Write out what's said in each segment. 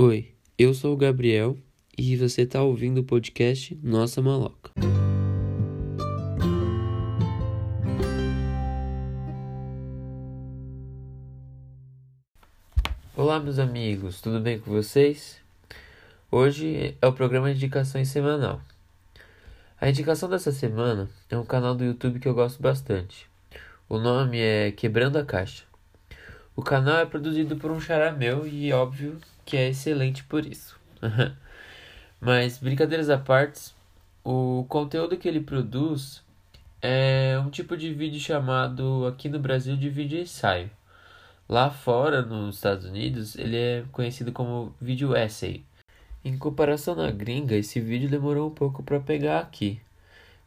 Oi, eu sou o Gabriel e você está ouvindo o podcast Nossa Maloca. Olá, meus amigos, tudo bem com vocês? Hoje é o programa de indicações semanal. A indicação dessa semana é um canal do YouTube que eu gosto bastante. O nome é Quebrando a Caixa. O canal é produzido por um xará meu e óbvio que é excelente por isso. Mas brincadeiras à parte, o conteúdo que ele produz é um tipo de vídeo chamado aqui no Brasil de vídeo ensaio. Lá fora, nos Estados Unidos, ele é conhecido como vídeo essay. Em comparação na gringa, esse vídeo demorou um pouco para pegar aqui,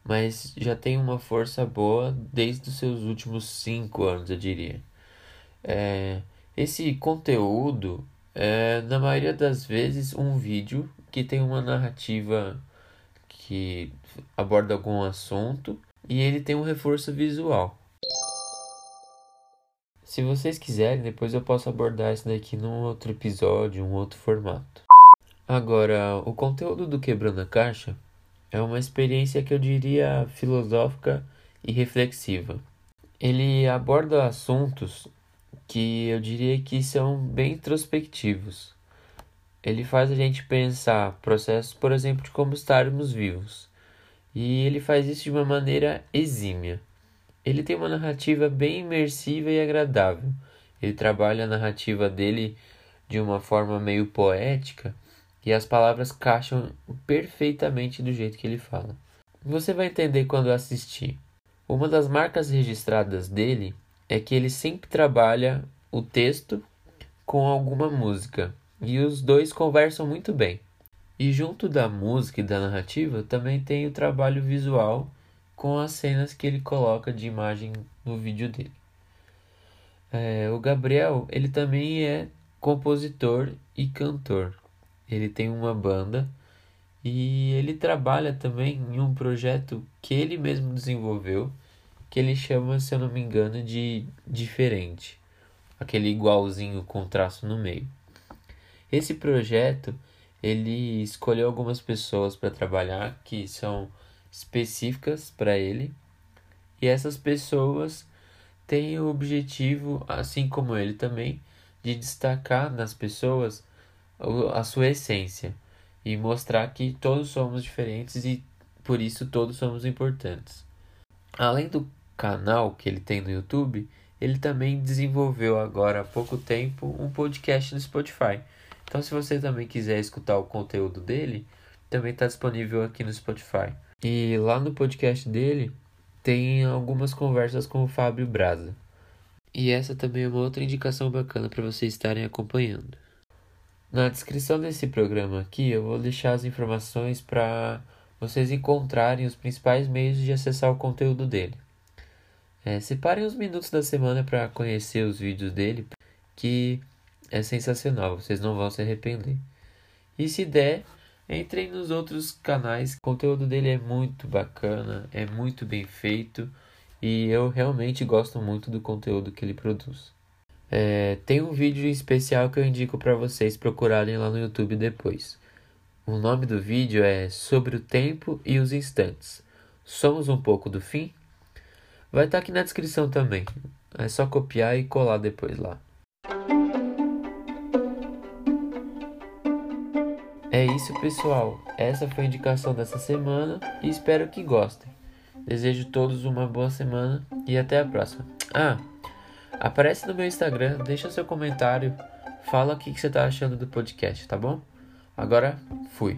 mas já tem uma força boa desde os seus últimos cinco anos, eu diria. É, esse conteúdo é, na maioria das vezes, um vídeo que tem uma narrativa que aborda algum assunto e ele tem um reforço visual. Se vocês quiserem, depois eu posso abordar isso daqui num outro episódio, um outro formato. Agora, o conteúdo do Quebrando a Caixa é uma experiência que eu diria filosófica e reflexiva. Ele aborda assuntos que eu diria que são bem introspectivos. Ele faz a gente pensar processos, por exemplo, de como estarmos vivos. E ele faz isso de uma maneira exímia. Ele tem uma narrativa bem imersiva e agradável. Ele trabalha a narrativa dele de uma forma meio poética e as palavras caixam perfeitamente do jeito que ele fala. Você vai entender quando assistir. Uma das marcas registradas dele é que ele sempre trabalha o texto com alguma música e os dois conversam muito bem. E junto da música e da narrativa também tem o trabalho visual com as cenas que ele coloca de imagem no vídeo dele. É, o Gabriel ele também é compositor e cantor ele tem uma banda e ele trabalha também em um projeto que ele mesmo desenvolveu, que ele chama, se eu não me engano, de diferente, aquele igualzinho com traço no meio. Esse projeto, ele escolheu algumas pessoas para trabalhar que são específicas para ele, e essas pessoas têm o objetivo, assim como ele também, de destacar nas pessoas a sua essência e mostrar que todos somos diferentes e por isso todos somos importantes. Além do canal que ele tem no YouTube, ele também desenvolveu agora há pouco tempo um podcast no Spotify. Então, se você também quiser escutar o conteúdo dele, também está disponível aqui no Spotify. E lá no podcast dele tem algumas conversas com o Fábio Braza. E essa também é uma outra indicação bacana para vocês estarem acompanhando. Na descrição desse programa aqui eu vou deixar as informações para vocês encontrarem os principais meios de acessar o conteúdo dele. É, separem uns minutos da semana para conhecer os vídeos dele, que é sensacional, vocês não vão se arrepender. E se der, entrem nos outros canais, o conteúdo dele é muito bacana, é muito bem feito e eu realmente gosto muito do conteúdo que ele produz. É, tem um vídeo especial que eu indico para vocês procurarem lá no YouTube depois. O nome do vídeo é Sobre o Tempo e os Instantes. Somos um pouco do fim? Vai estar tá aqui na descrição também. É só copiar e colar depois lá. É isso, pessoal. Essa foi a indicação dessa semana e espero que gostem. Desejo todos uma boa semana e até a próxima. Ah! Aparece no meu Instagram, deixa seu comentário, fala o que você está achando do podcast, tá bom? Agora, fui.